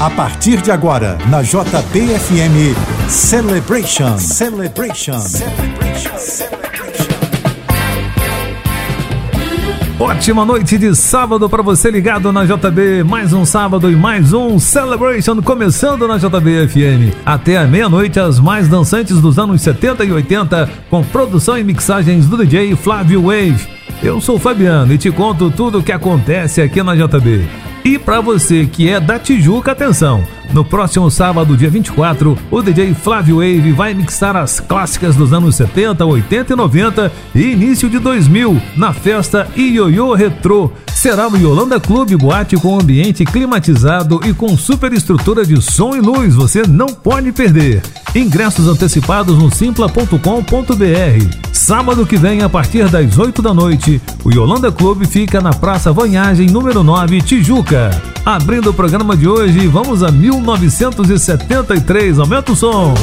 A partir de agora, na JBFM Celebration. Celebration. Celebration. Celebration. Ótima noite de sábado para você ligado na JB. Mais um sábado e mais um Celebration começando na JBFM. Até a meia-noite, as mais dançantes dos anos 70 e 80, com produção e mixagens do DJ Flávio Wave. Eu sou o Fabiano e te conto tudo o que acontece aqui na JB. E para você que é da Tijuca, atenção! No próximo sábado, dia 24, o DJ Flávio Wave vai mixar as clássicas dos anos 70, 80 e 90 e início de 2000 na festa Ioiô Retro. Será no Yolanda Clube Boate com ambiente climatizado e com super estrutura de som e luz. Você não pode perder. Ingressos antecipados no simpla.com.br. Sábado que vem, a partir das 8 da noite, o Yolanda Clube fica na Praça Vanhagem, número 9, Tijuca. Abrindo o programa de hoje, vamos a 1973. Aumenta o som.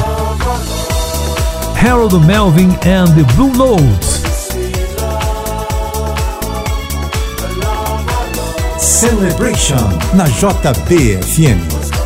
Harold Melvin and the Blue Notes. Celebration na JBFM.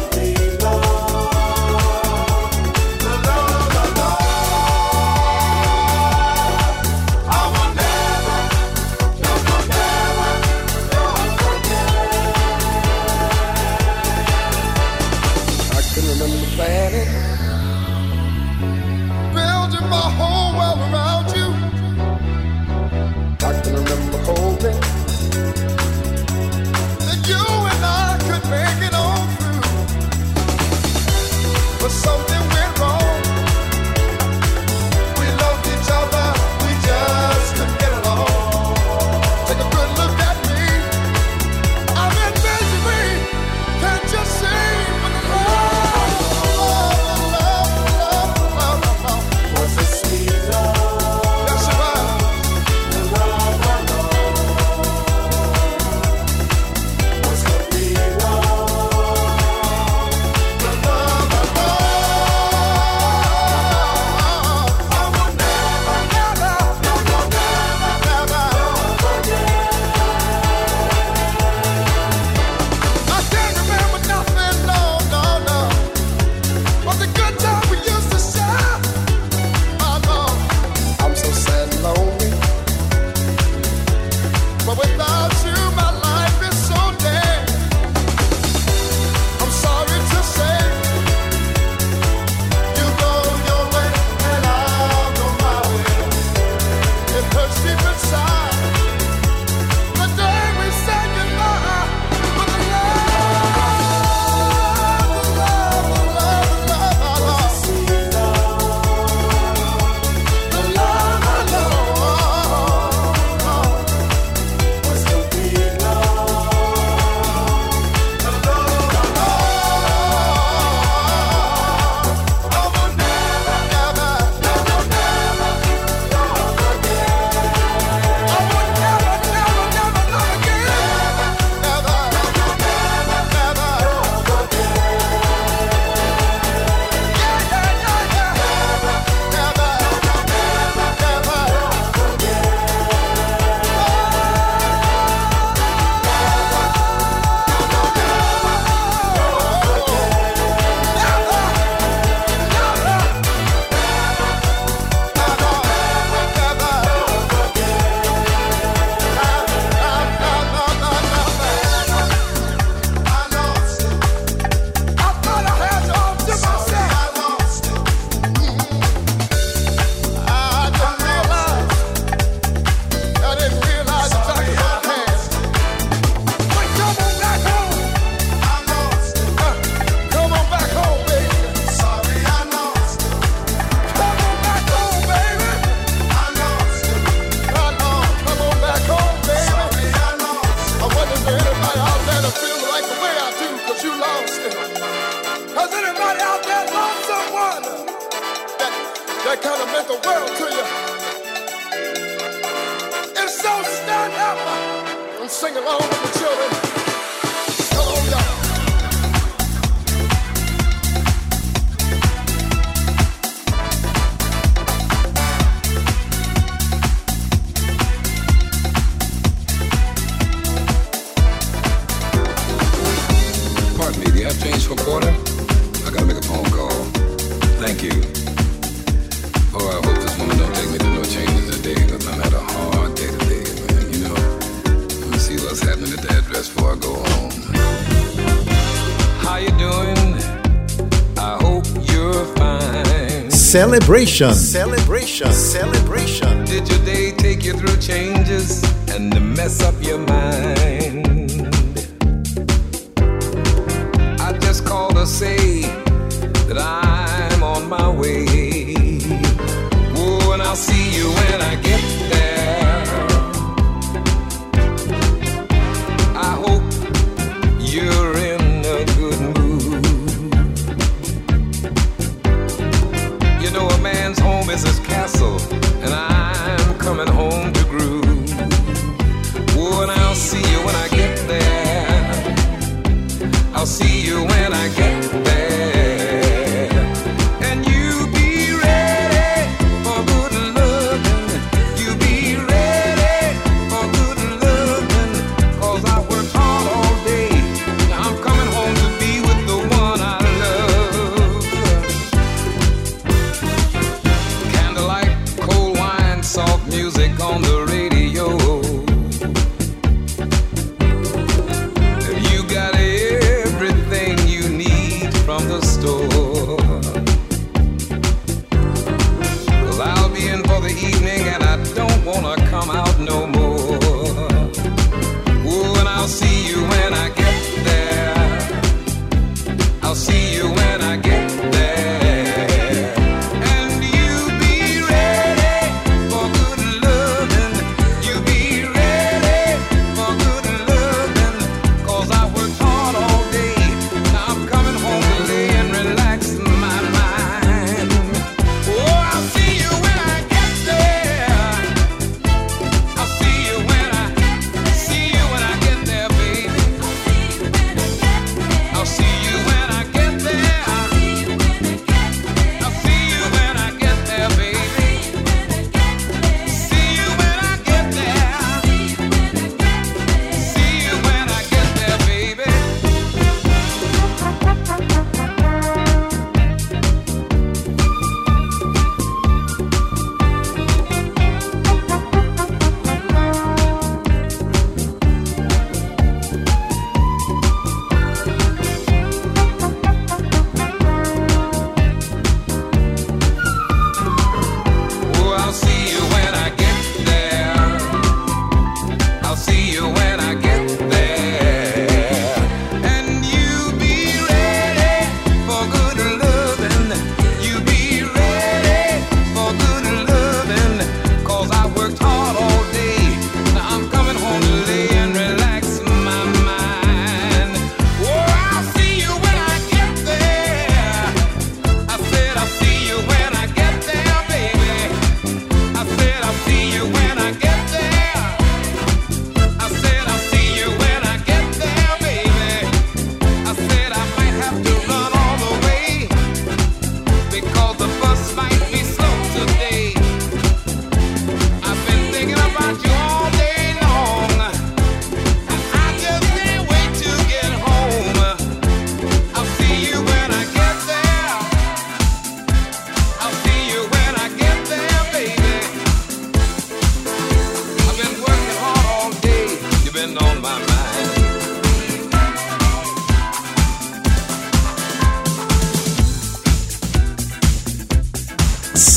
celebration. Celebration. Celebration. Did your day take you through changes and mess up your mind?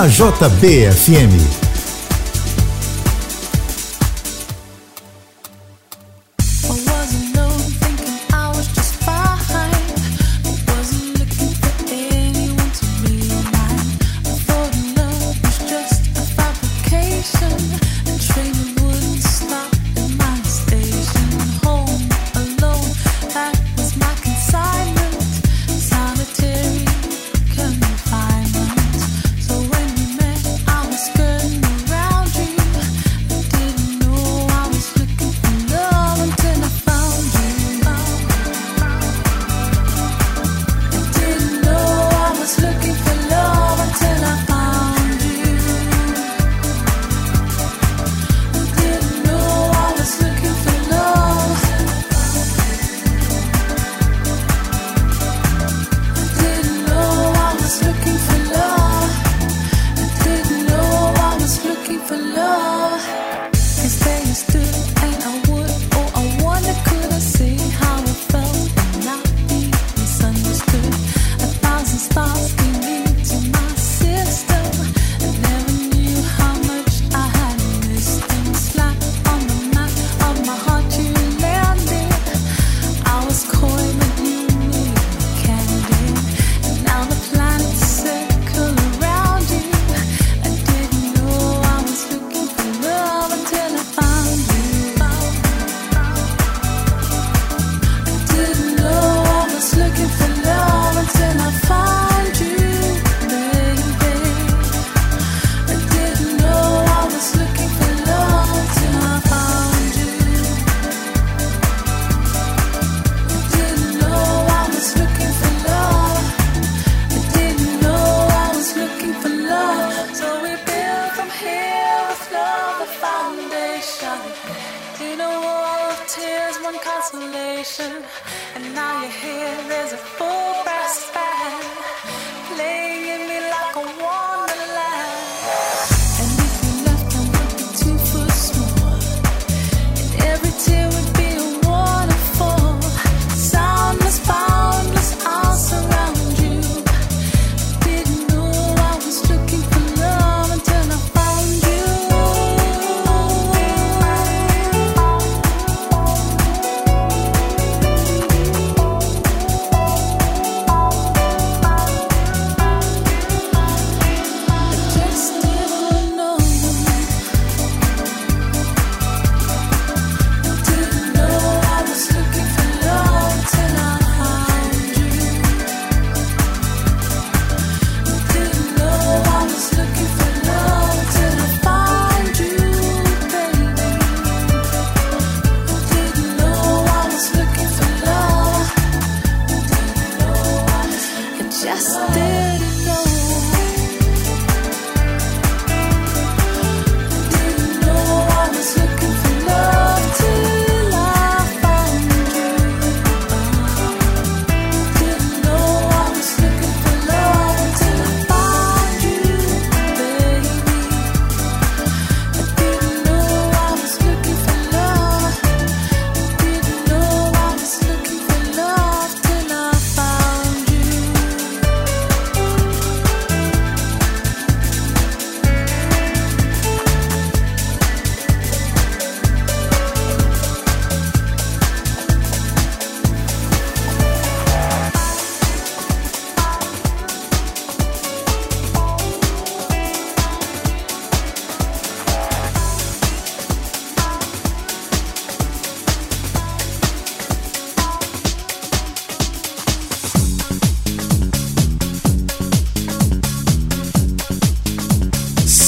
Na JBFM.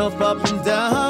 up and down.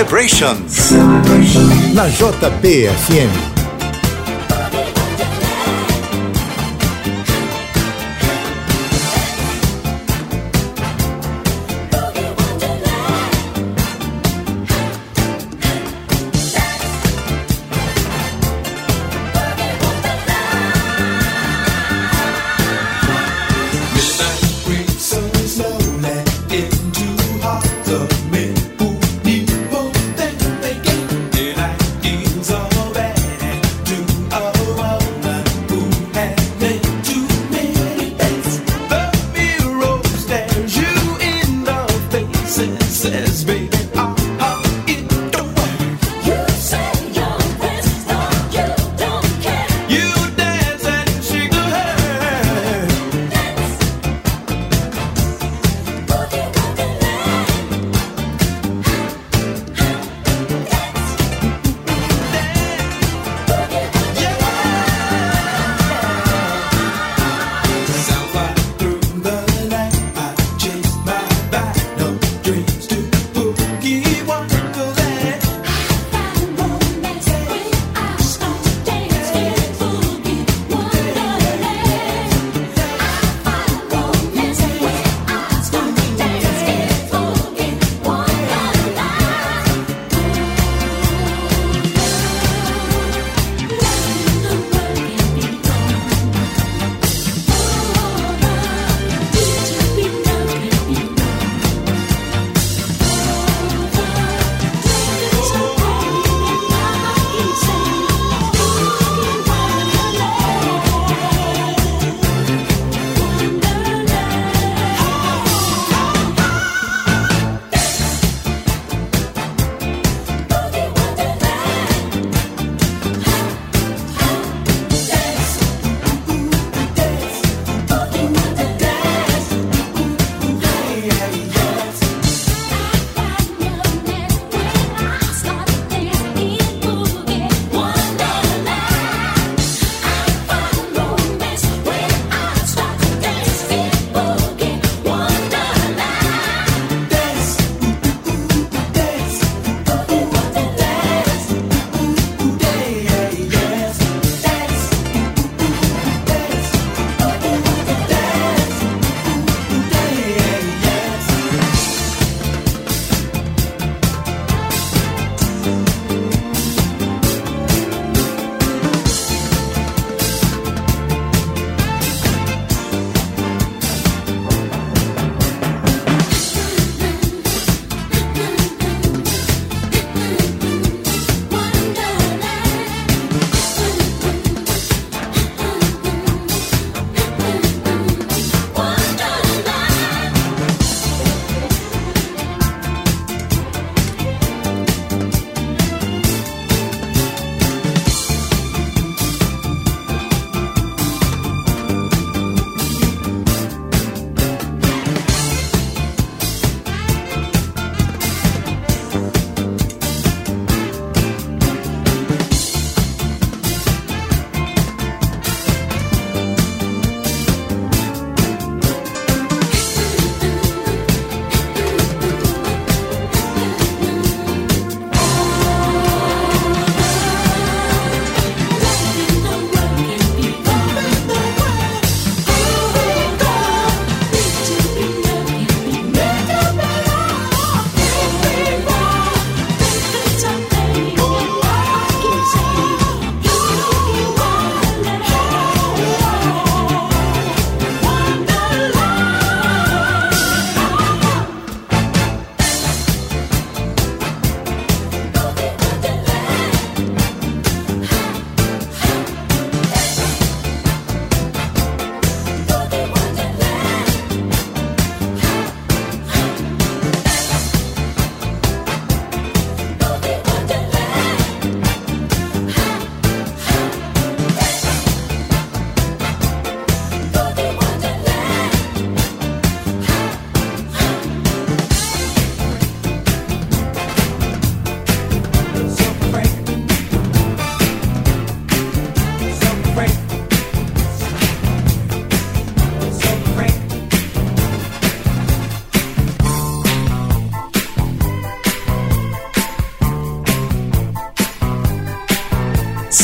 Celebrations. Na JBFM.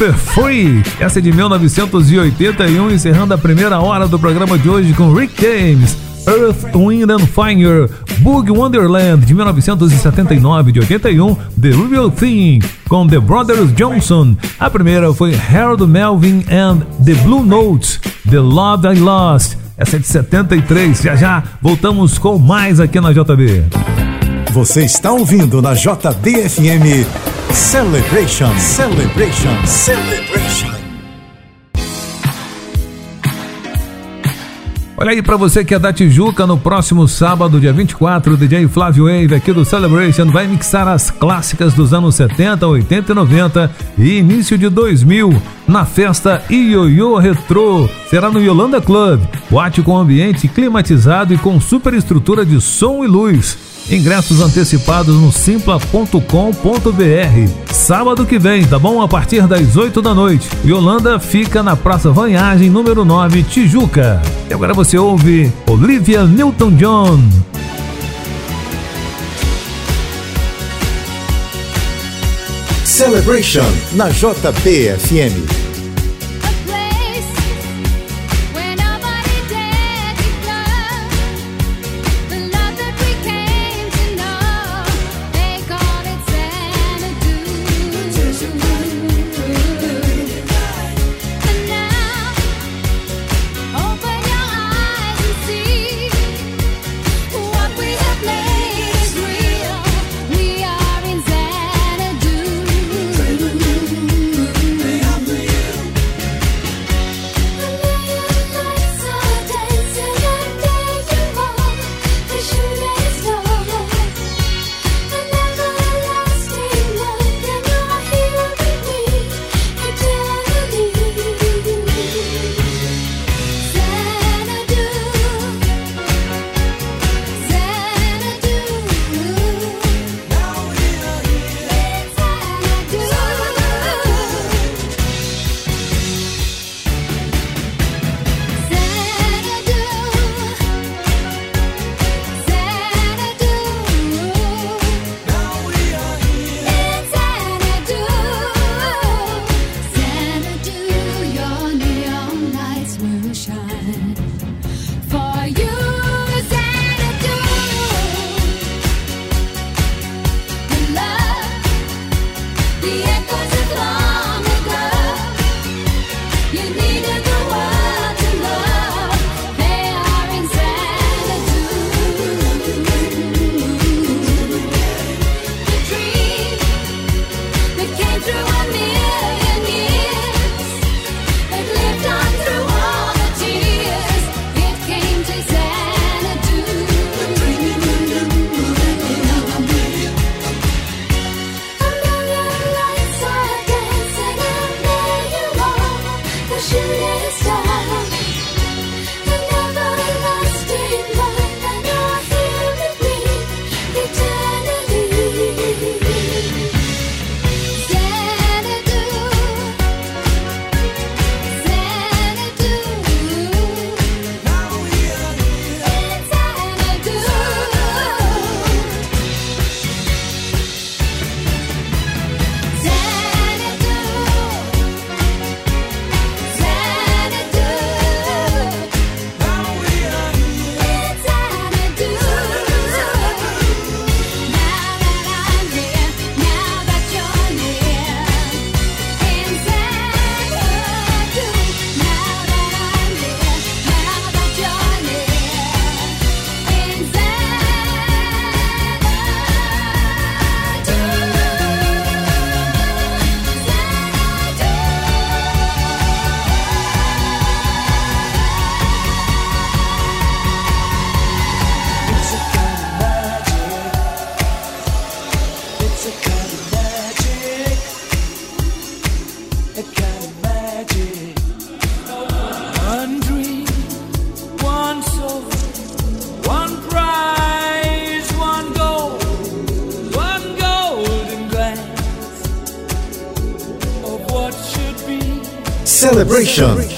Super Free. Essa é de 1981, encerrando a primeira hora do programa de hoje com Rick James. Earth, Wind and Fire, Boogie Wonderland de 1979 de 81, The Real Thing com The Brothers Johnson. A primeira foi Harold Melvin and The Blue Notes, The Love I Lost. Essa é de 73. Já já voltamos com mais aqui na JB. Você está ouvindo na JBFM Celebration, Celebration, Celebration. Olha aí para você que é da Tijuca, no próximo sábado, dia 24, o DJ Flávio Wave aqui do Celebration vai mixar as clássicas dos anos 70, 80 e 90 e início de 2000 na festa Ioiô Retro. Será no Yolanda Club, boate com ambiente climatizado e com superestrutura de som e luz. Ingressos antecipados no simpla.com.br. Sábado que vem, tá bom? A partir das 8 da noite. Yolanda fica na Praça Vanhagem, número 9, Tijuca. E agora você ouve Olivia Newton-John. Celebration na JBFM. Celebration.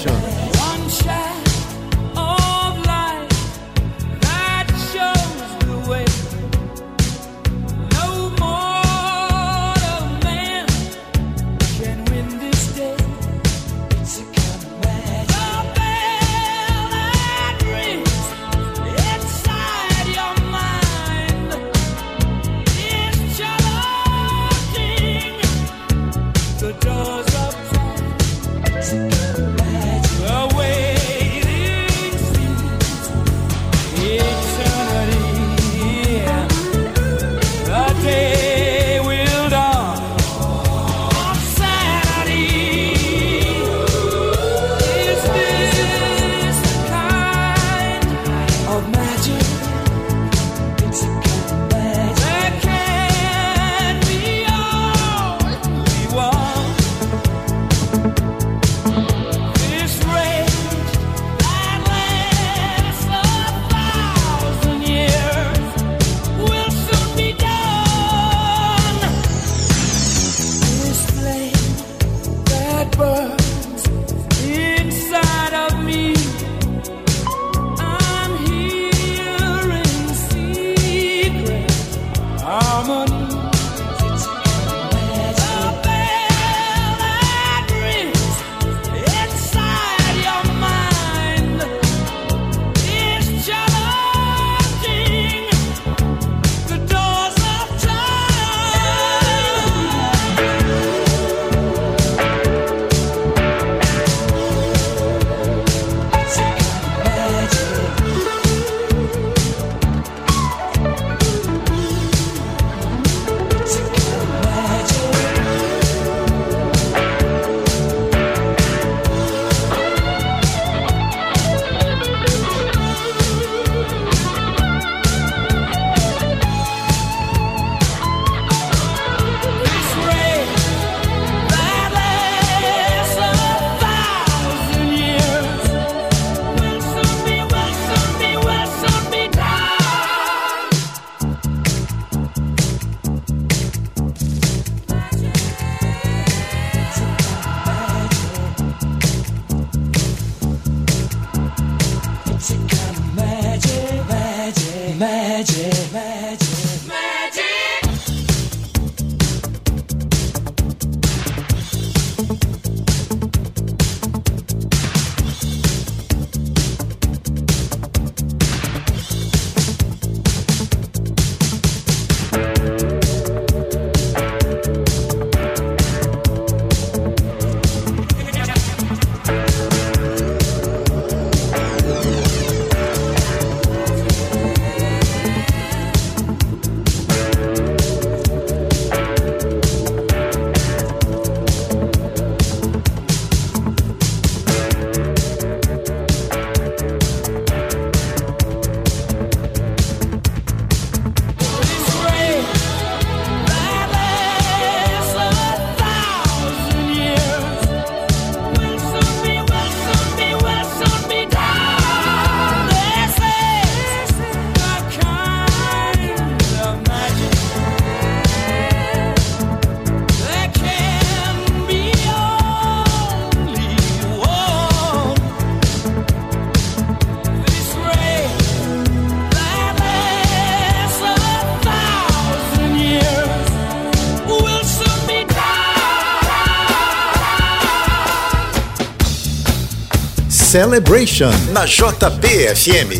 Celebration na JPFM.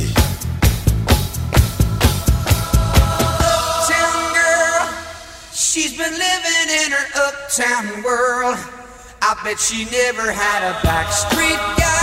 uptown world. I bet she never had a backstreet guy.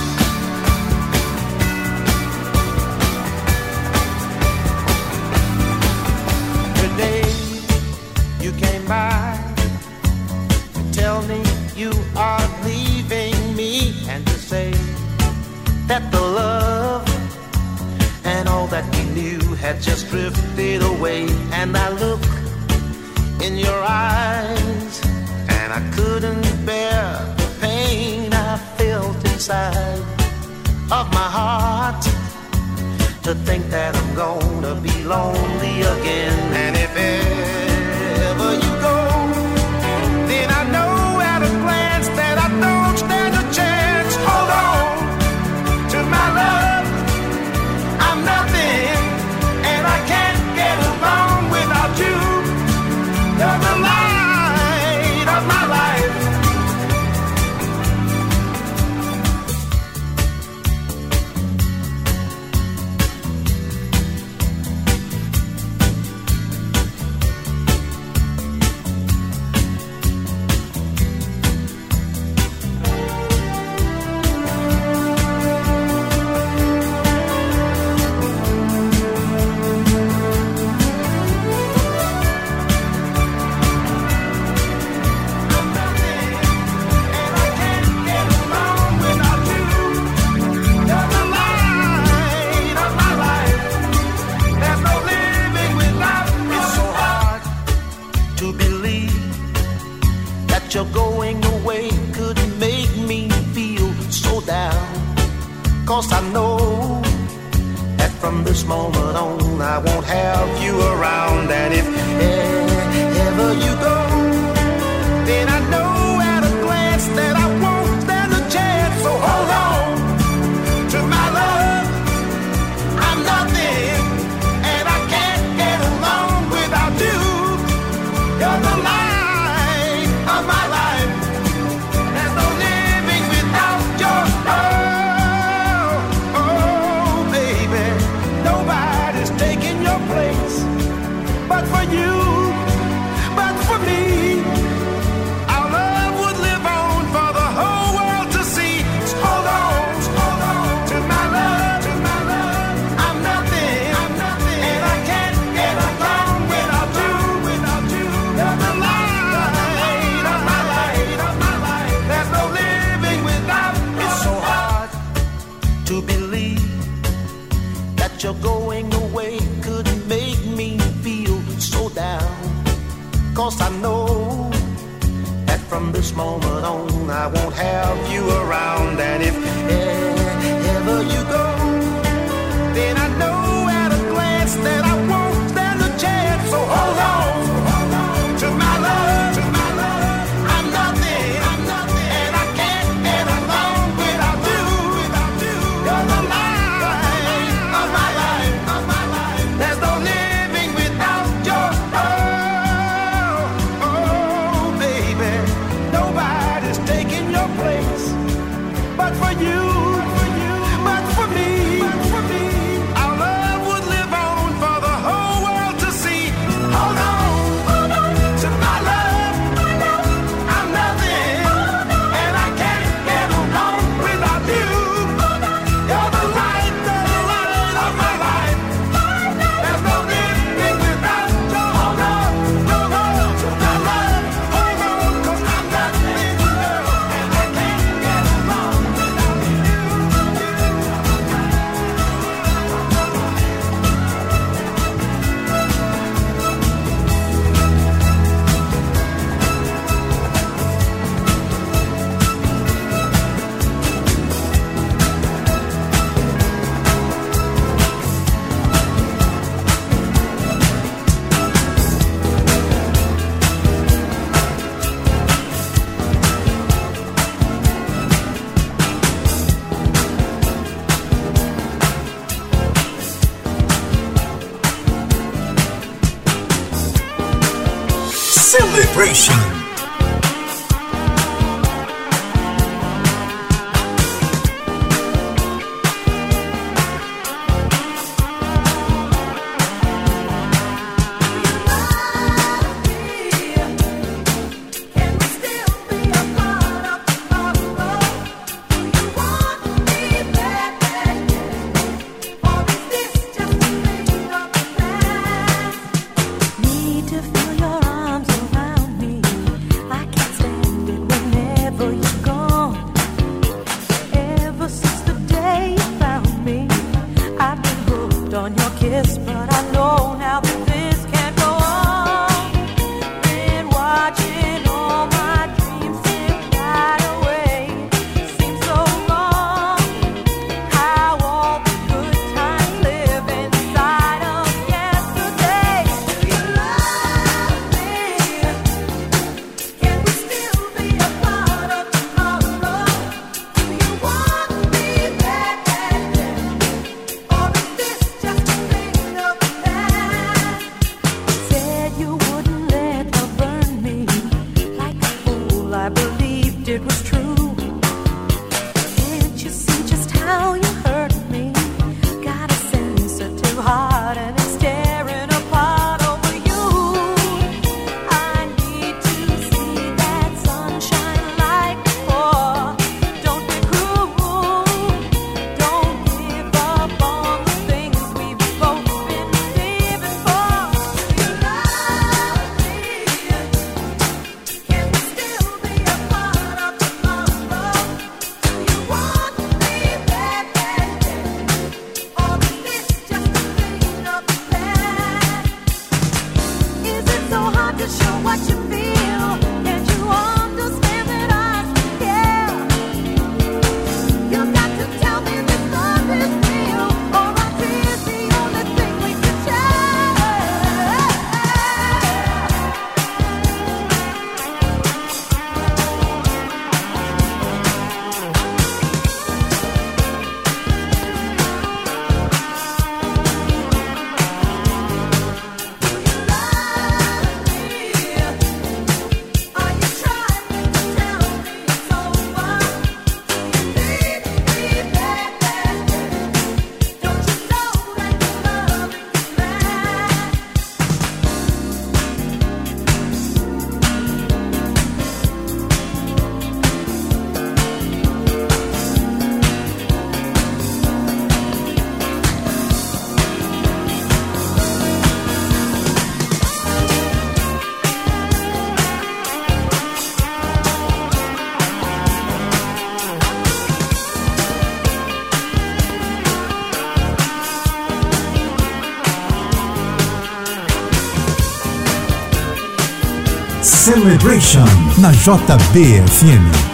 Celebration na JBFM.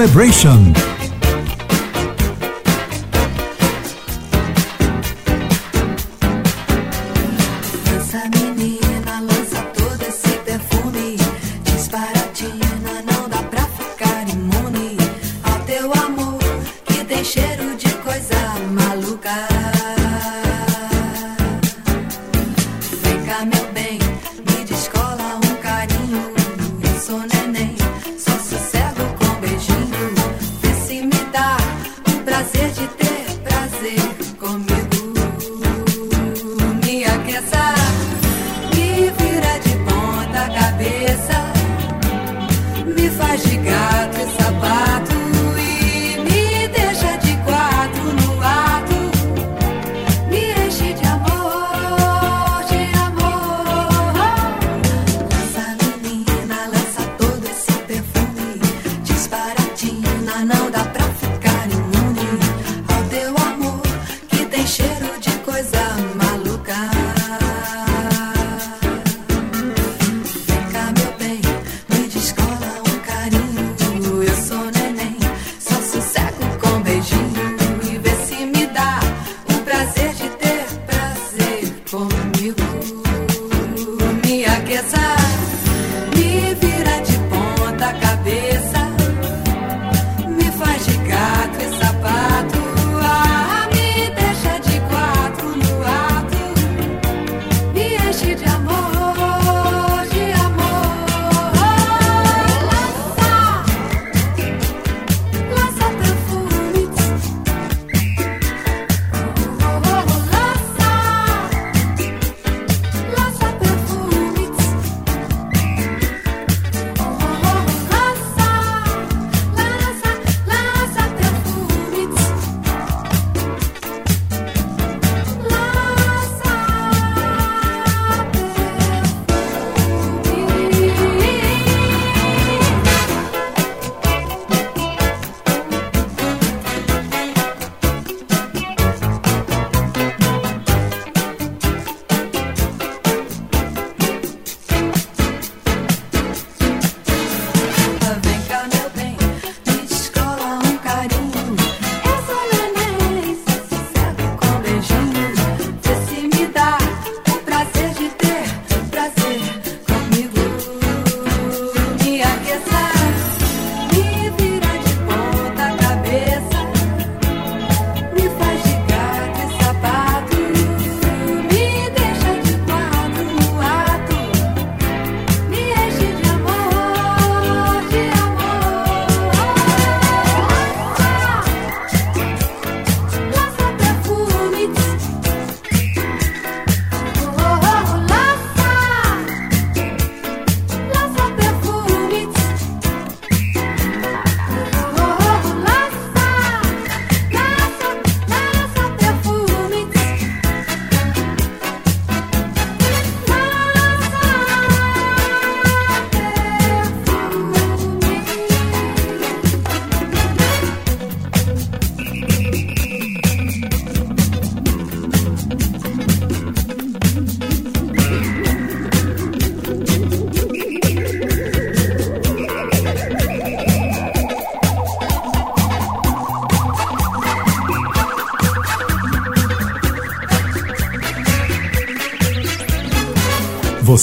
Celebration.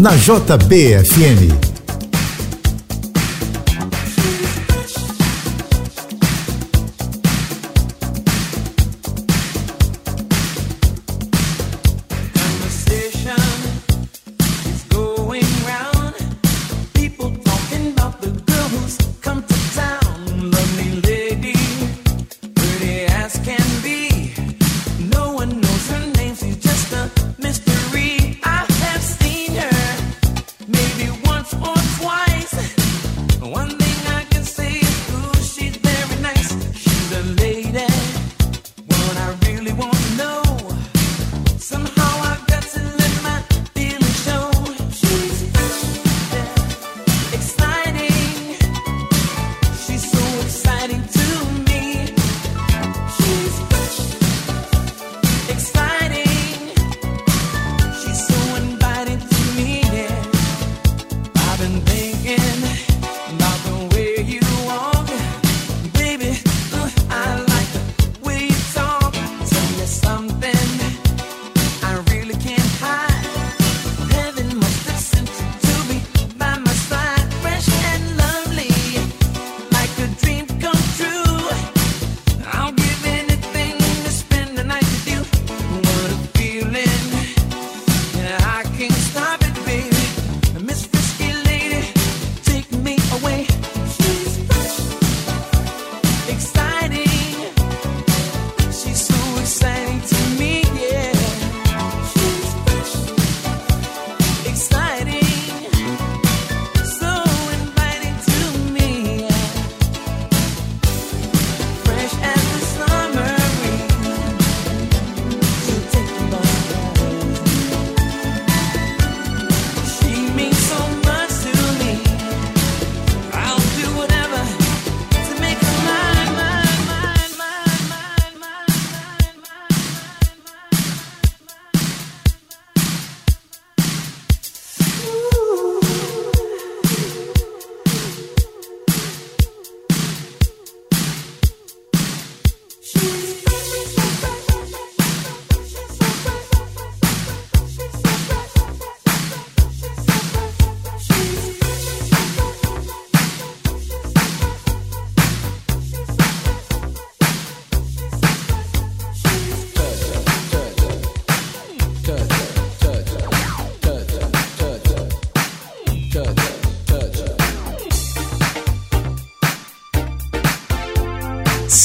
Na JBFM.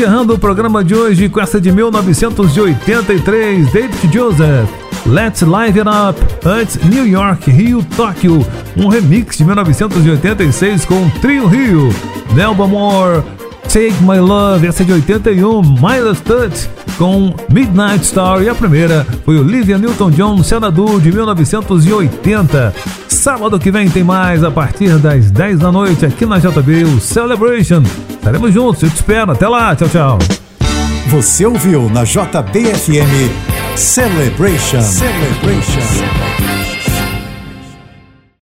Encerrando o programa de hoje com essa de 1983, David Joseph. Let's Live It Up, antes New York, Rio, Tóquio, um remix de 1986 com Trio Rio, Nelba Moore, Take My Love, essa de 81, Miles Touch com Midnight Star e a primeira foi Olivia Newton-John, Xanadu de 1980. Sábado que vem tem mais a partir das 10 da noite aqui na JB, o Celebration. Estaremos juntos, eu te espero. Até lá, tchau, tchau. Você ouviu na JBFM Celebration. Celebration.